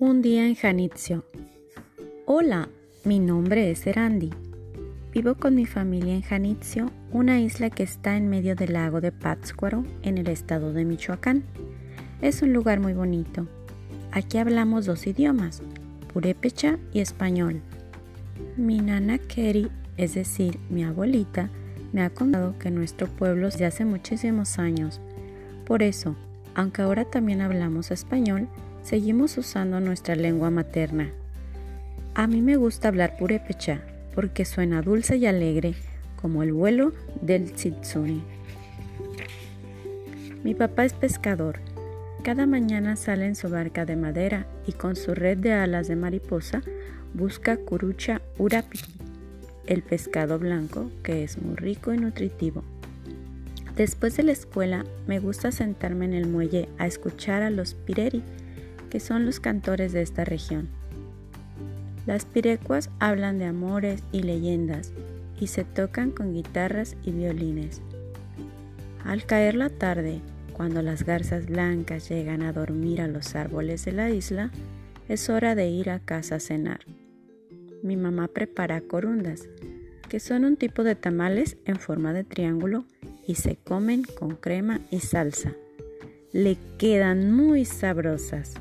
día en Janitzio. Hola, mi nombre es Erandi. Vivo con mi familia en Janitzio, una isla que está en medio del lago de Pátzcuaro, en el estado de Michoacán. Es un lugar muy bonito. Aquí hablamos dos idiomas, purépecha y español. Mi nana Keri, es decir, mi abuelita, me ha contado que nuestro pueblo es de hace muchísimos años. Por eso, aunque ahora también hablamos español, seguimos usando nuestra lengua materna. A mí me gusta hablar purépecha porque suena dulce y alegre como el vuelo del tsitsuni. Mi papá es pescador. Cada mañana sale en su barca de madera y con su red de alas de mariposa busca curucha urapi, el pescado blanco que es muy rico y nutritivo. Después de la escuela me gusta sentarme en el muelle a escuchar a los pireri, que son los cantores de esta región. Las pirecuas hablan de amores y leyendas y se tocan con guitarras y violines. Al caer la tarde, cuando las garzas blancas llegan a dormir a los árboles de la isla, es hora de ir a casa a cenar. Mi mamá prepara corundas, que son un tipo de tamales en forma de triángulo y se comen con crema y salsa. Le quedan muy sabrosas.